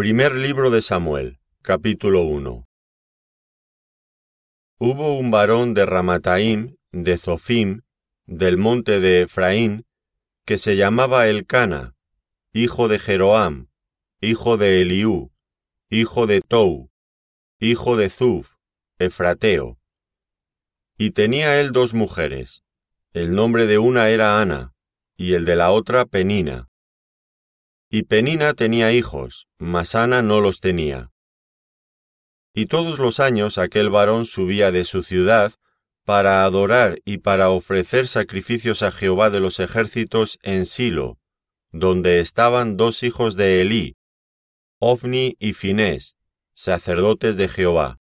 Primer libro de Samuel, capítulo 1 Hubo un varón de Ramataim, de Zofim, del monte de Efraín, que se llamaba Elcana, hijo de Jeroam, hijo de Eliú, hijo de Tou, hijo de Zuf, Efrateo. Y tenía él dos mujeres. El nombre de una era Ana, y el de la otra Penina. Y Penina tenía hijos, mas Ana no los tenía. Y todos los años aquel varón subía de su ciudad para adorar y para ofrecer sacrificios a Jehová de los ejércitos en Silo, donde estaban dos hijos de Elí, Ofni y Finés, sacerdotes de Jehová.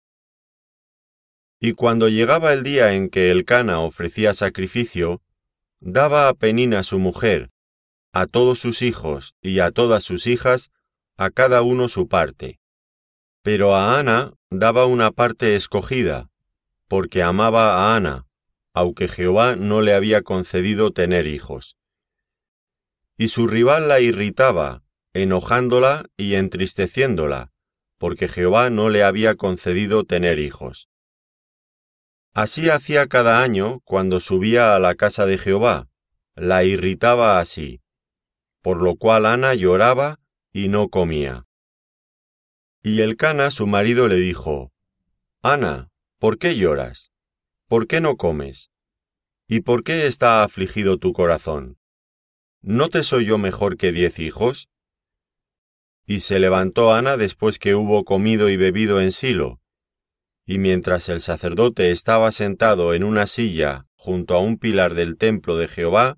Y cuando llegaba el día en que el Cana ofrecía sacrificio, daba a Penina su mujer, a todos sus hijos y a todas sus hijas, a cada uno su parte. Pero a Ana daba una parte escogida, porque amaba a Ana, aunque Jehová no le había concedido tener hijos. Y su rival la irritaba, enojándola y entristeciéndola, porque Jehová no le había concedido tener hijos. Así hacía cada año cuando subía a la casa de Jehová, la irritaba así, por lo cual Ana lloraba y no comía. Y el Cana su marido le dijo, Ana, ¿por qué lloras? ¿Por qué no comes? ¿Y por qué está afligido tu corazón? ¿No te soy yo mejor que diez hijos? Y se levantó Ana después que hubo comido y bebido en Silo, y mientras el sacerdote estaba sentado en una silla junto a un pilar del templo de Jehová,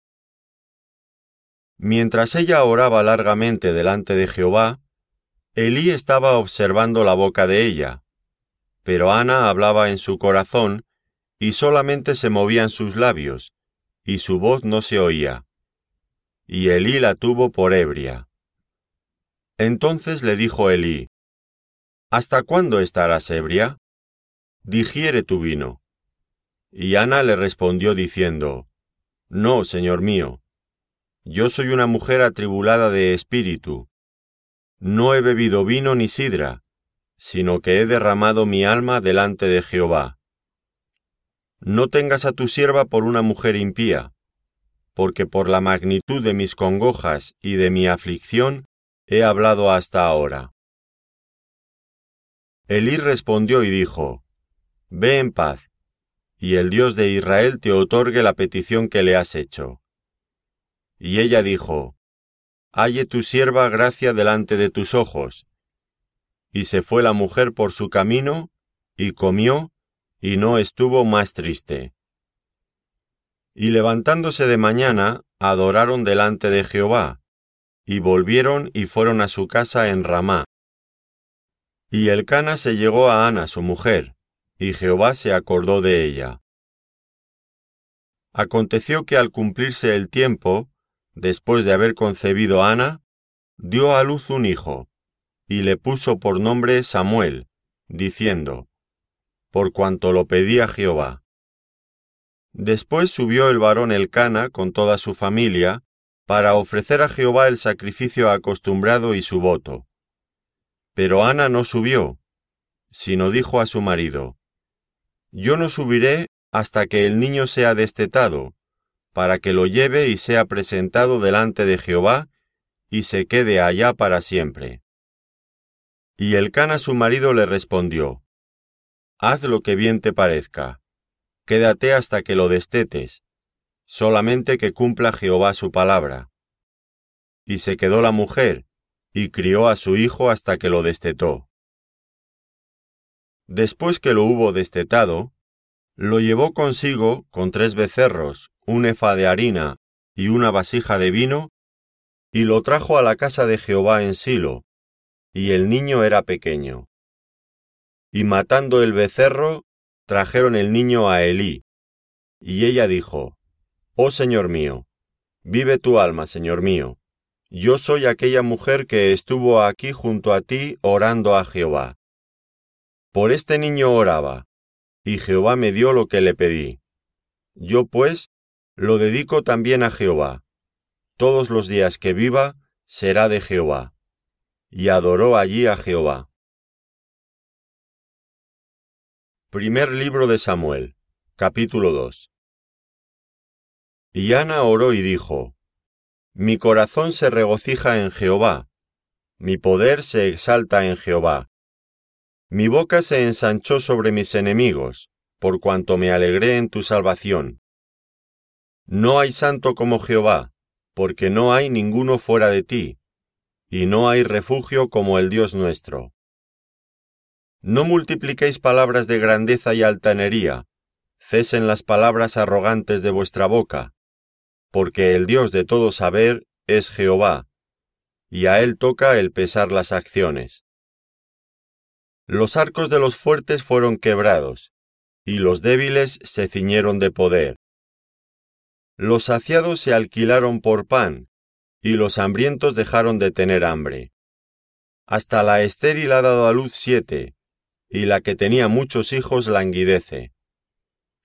Mientras ella oraba largamente delante de Jehová, Elí estaba observando la boca de ella, pero Ana hablaba en su corazón, y solamente se movían sus labios, y su voz no se oía. Y Elí la tuvo por ebria. Entonces le dijo Elí, ¿Hasta cuándo estarás ebria? digiere tu vino. Y Ana le respondió diciendo, No, señor mío, yo soy una mujer atribulada de espíritu. No he bebido vino ni sidra, sino que he derramado mi alma delante de Jehová. No tengas a tu sierva por una mujer impía, porque por la magnitud de mis congojas y de mi aflicción he hablado hasta ahora. Elí respondió y dijo, Ve en paz, y el Dios de Israel te otorgue la petición que le has hecho. Y ella dijo, Halle tu sierva gracia delante de tus ojos. Y se fue la mujer por su camino, y comió, y no estuvo más triste. Y levantándose de mañana, adoraron delante de Jehová, y volvieron y fueron a su casa en Ramá. Y el Cana se llegó a Ana, su mujer, y Jehová se acordó de ella. Aconteció que al cumplirse el tiempo, después de haber concebido Ana, dio a luz un hijo, y le puso por nombre Samuel, diciendo, por cuanto lo pedía Jehová. Después subió el varón Elcana con toda su familia, para ofrecer a Jehová el sacrificio acostumbrado y su voto. Pero Ana no subió, sino dijo a su marido, yo no subiré hasta que el niño sea destetado, para que lo lleve y sea presentado delante de Jehová, y se quede allá para siempre. Y el Cana su marido le respondió, Haz lo que bien te parezca, quédate hasta que lo destetes, solamente que cumpla Jehová su palabra. Y se quedó la mujer, y crió a su hijo hasta que lo destetó. Después que lo hubo destetado, lo llevó consigo con tres becerros, un efa de harina y una vasija de vino, y lo trajo a la casa de Jehová en Silo, y el niño era pequeño. Y matando el becerro, trajeron el niño a Elí. Y ella dijo, Oh Señor mío, vive tu alma, Señor mío. Yo soy aquella mujer que estuvo aquí junto a ti orando a Jehová. Por este niño oraba, y Jehová me dio lo que le pedí. Yo pues lo dedico también a Jehová. Todos los días que viva será de Jehová. Y adoró allí a Jehová. Primer libro de Samuel, capítulo 2. Y Ana oró y dijo, Mi corazón se regocija en Jehová, mi poder se exalta en Jehová. Mi boca se ensanchó sobre mis enemigos, por cuanto me alegré en tu salvación. No hay santo como Jehová, porque no hay ninguno fuera de ti, y no hay refugio como el Dios nuestro. No multipliquéis palabras de grandeza y altanería, cesen las palabras arrogantes de vuestra boca, porque el Dios de todo saber es Jehová, y a él toca el pesar las acciones. Los arcos de los fuertes fueron quebrados, y los débiles se ciñeron de poder. Los saciados se alquilaron por pan, y los hambrientos dejaron de tener hambre. Hasta la estéril ha dado a luz siete, y la que tenía muchos hijos languidece.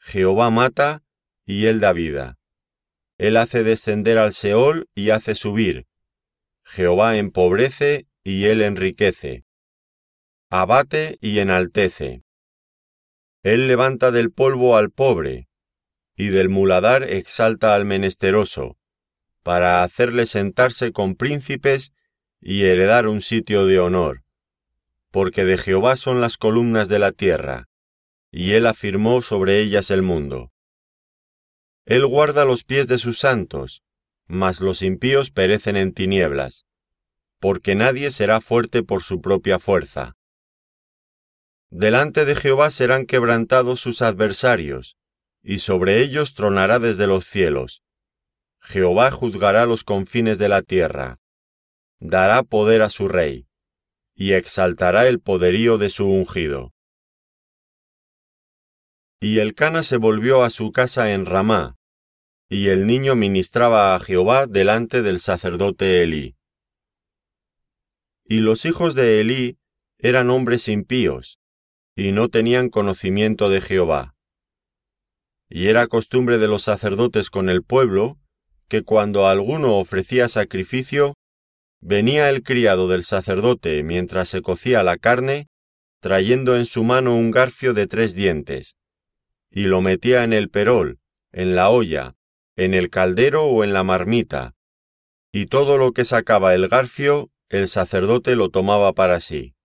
Jehová mata, y él da vida. Él hace descender al Seol y hace subir. Jehová empobrece, y él enriquece. Abate y enaltece. Él levanta del polvo al pobre, y del muladar exalta al menesteroso, para hacerle sentarse con príncipes y heredar un sitio de honor porque de Jehová son las columnas de la tierra, y él afirmó sobre ellas el mundo. Él guarda los pies de sus santos, mas los impíos perecen en tinieblas, porque nadie será fuerte por su propia fuerza. Delante de Jehová serán quebrantados sus adversarios, y sobre ellos tronará desde los cielos. Jehová juzgará los confines de la tierra, dará poder a su rey y exaltará el poderío de su ungido. Y el Cana se volvió a su casa en Ramá, y el niño ministraba a Jehová delante del sacerdote Elí. Y los hijos de Elí eran hombres impíos, y no tenían conocimiento de Jehová. Y era costumbre de los sacerdotes con el pueblo, que cuando alguno ofrecía sacrificio, Venía el criado del sacerdote mientras se cocía la carne, trayendo en su mano un garfio de tres dientes, y lo metía en el perol, en la olla, en el caldero o en la marmita, y todo lo que sacaba el garfio, el sacerdote lo tomaba para sí.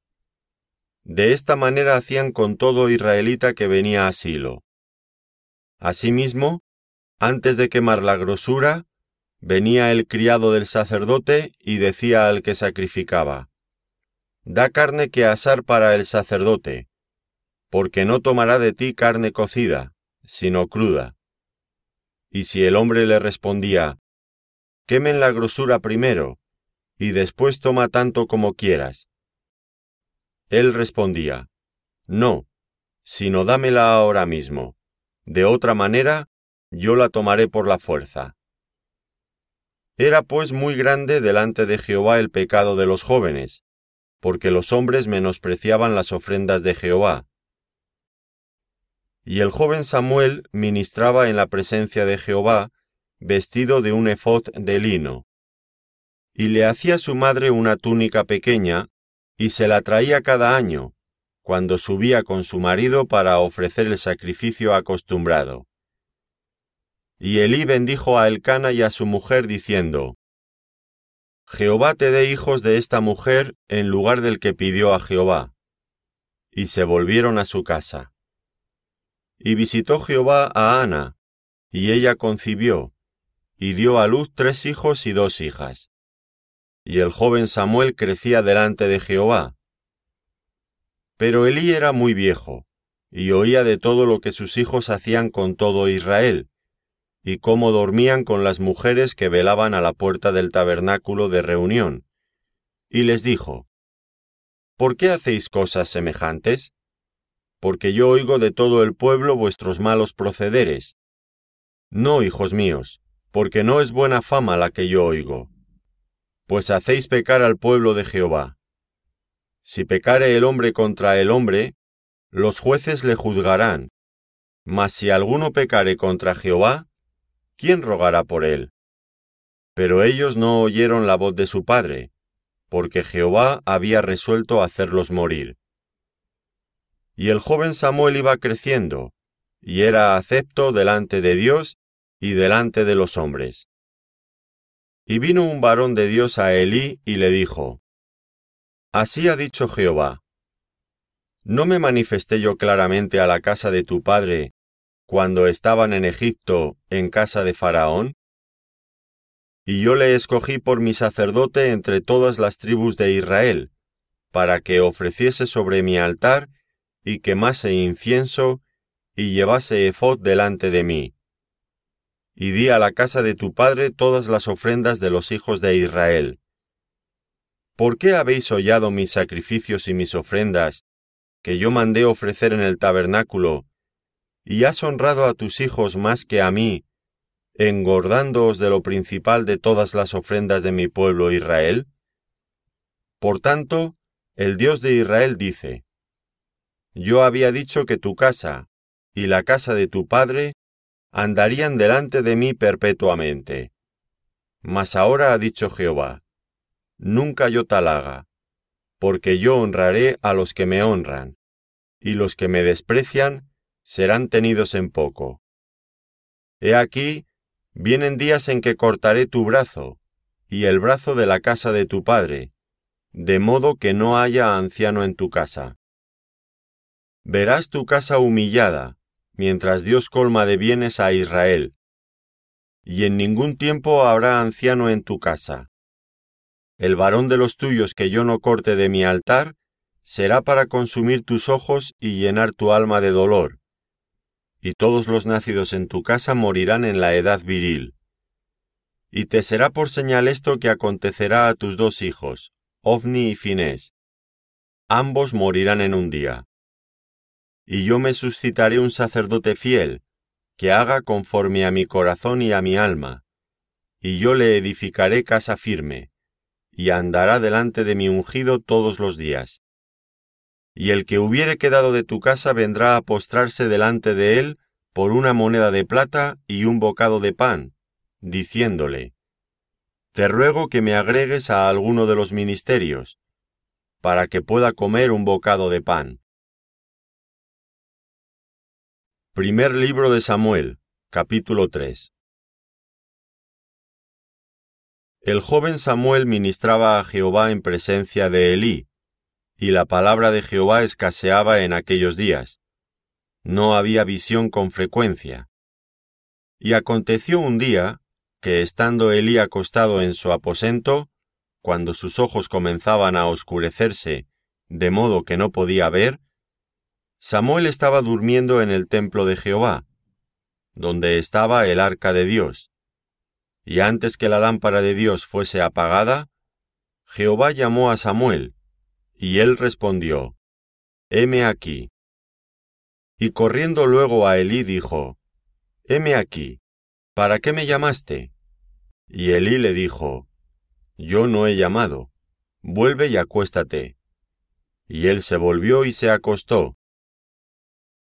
De esta manera hacían con todo israelita que venía a Silo. Asimismo, antes de quemar la grosura, venía el criado del sacerdote y decía al que sacrificaba, Da carne que asar para el sacerdote, porque no tomará de ti carne cocida, sino cruda. Y si el hombre le respondía, Quemen la grosura primero, y después toma tanto como quieras. Él respondía, No, sino dámela ahora mismo, de otra manera yo la tomaré por la fuerza. Era pues muy grande delante de Jehová el pecado de los jóvenes, porque los hombres menospreciaban las ofrendas de Jehová. Y el joven Samuel ministraba en la presencia de Jehová, vestido de un efod de lino. Y le hacía su madre una túnica pequeña, y se la traía cada año, cuando subía con su marido para ofrecer el sacrificio acostumbrado. Y Elí bendijo a Elcana y a su mujer diciendo, Jehová te dé hijos de esta mujer en lugar del que pidió a Jehová. Y se volvieron a su casa. Y visitó Jehová a Ana, y ella concibió, y dio a luz tres hijos y dos hijas. Y el joven Samuel crecía delante de Jehová. Pero Elí era muy viejo, y oía de todo lo que sus hijos hacían con todo Israel, y cómo dormían con las mujeres que velaban a la puerta del tabernáculo de reunión. Y les dijo, ¿por qué hacéis cosas semejantes? Porque yo oigo de todo el pueblo vuestros malos procederes. No, hijos míos, porque no es buena fama la que yo oigo. Pues hacéis pecar al pueblo de Jehová. Si pecare el hombre contra el hombre, los jueces le juzgarán. Mas si alguno pecare contra Jehová, ¿quién rogará por él? Pero ellos no oyeron la voz de su padre, porque Jehová había resuelto hacerlos morir. Y el joven Samuel iba creciendo, y era acepto delante de Dios y delante de los hombres. Y vino un varón de Dios a Elí y le dijo, Así ha dicho Jehová, ¿no me manifesté yo claramente a la casa de tu padre cuando estaban en Egipto en casa de Faraón? Y yo le escogí por mi sacerdote entre todas las tribus de Israel, para que ofreciese sobre mi altar y quemase incienso y llevase efod delante de mí. Y di a la casa de tu padre todas las ofrendas de los hijos de Israel. ¿Por qué habéis hollado mis sacrificios y mis ofrendas, que yo mandé ofrecer en el tabernáculo, y has honrado a tus hijos más que a mí, engordándoos de lo principal de todas las ofrendas de mi pueblo Israel? Por tanto, el Dios de Israel dice, Yo había dicho que tu casa y la casa de tu padre andarían delante de mí perpetuamente. Mas ahora ha dicho Jehová, Nunca yo tal haga, porque yo honraré a los que me honran, y los que me desprecian serán tenidos en poco. He aquí, vienen días en que cortaré tu brazo, y el brazo de la casa de tu padre, de modo que no haya anciano en tu casa. Verás tu casa humillada, mientras Dios colma de bienes a Israel, y en ningún tiempo habrá anciano en tu casa. El varón de los tuyos que yo no corte de mi altar, será para consumir tus ojos y llenar tu alma de dolor, y todos los nacidos en tu casa morirán en la edad viril. Y te será por señal esto que acontecerá a tus dos hijos, Ovni y Finés. Ambos morirán en un día. Y yo me suscitaré un sacerdote fiel, que haga conforme a mi corazón y a mi alma, y yo le edificaré casa firme, y andará delante de mi ungido todos los días y el que hubiere quedado de tu casa vendrá a postrarse delante de él por una moneda de plata y un bocado de pan, diciéndole, Te ruego que me agregues a alguno de los ministerios, para que pueda comer un bocado de pan. Primer libro de Samuel, capítulo 3 El joven Samuel ministraba a Jehová en presencia de Elí, y la palabra de Jehová escaseaba en aquellos días. No había visión con frecuencia. Y aconteció un día, que estando Elí acostado en su aposento, cuando sus ojos comenzaban a oscurecerse, de modo que no podía ver, Samuel estaba durmiendo en el templo de Jehová, donde estaba el arca de Dios. Y antes que la lámpara de Dios fuese apagada, Jehová llamó a Samuel, y él respondió, Heme aquí. Y corriendo luego a Elí dijo, Heme aquí, ¿para qué me llamaste? Y Elí le dijo, Yo no he llamado, vuelve y acuéstate. Y él se volvió y se acostó.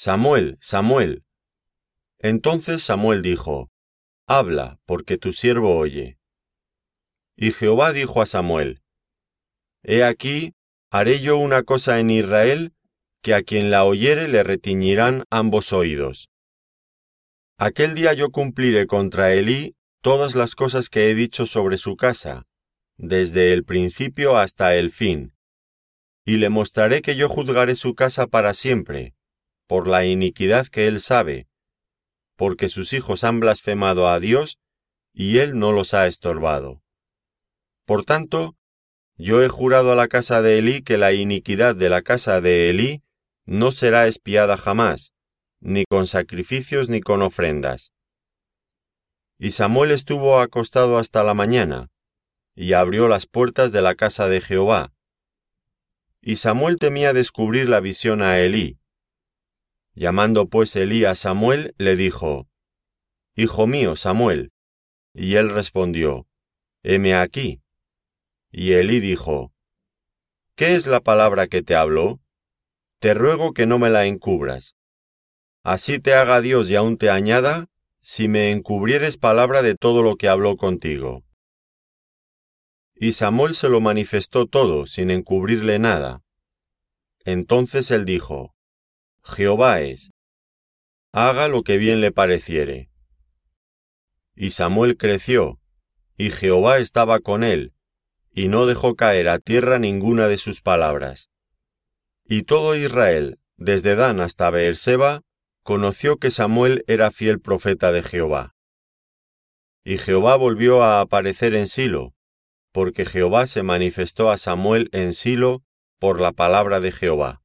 Samuel, Samuel. Entonces Samuel dijo, Habla, porque tu siervo oye. Y Jehová dijo a Samuel, He aquí, haré yo una cosa en Israel, que a quien la oyere le retiñirán ambos oídos. Aquel día yo cumpliré contra Elí todas las cosas que he dicho sobre su casa, desde el principio hasta el fin, y le mostraré que yo juzgaré su casa para siempre, por la iniquidad que él sabe, porque sus hijos han blasfemado a Dios, y él no los ha estorbado. Por tanto, yo he jurado a la casa de Elí que la iniquidad de la casa de Elí no será espiada jamás, ni con sacrificios ni con ofrendas. Y Samuel estuvo acostado hasta la mañana, y abrió las puertas de la casa de Jehová. Y Samuel temía descubrir la visión a Elí. Llamando pues Elí a Samuel, le dijo, Hijo mío, Samuel. Y él respondió, Heme aquí. Y Elí dijo, ¿Qué es la palabra que te habló? Te ruego que no me la encubras. Así te haga Dios y aún te añada, si me encubrieres palabra de todo lo que habló contigo. Y Samuel se lo manifestó todo, sin encubrirle nada. Entonces él dijo, Jehová es, haga lo que bien le pareciere. Y Samuel creció, y Jehová estaba con él, y no dejó caer a tierra ninguna de sus palabras. Y todo Israel, desde Dan hasta Beerseba, conoció que Samuel era fiel profeta de Jehová. Y Jehová volvió a aparecer en Silo, porque Jehová se manifestó a Samuel en Silo por la palabra de Jehová.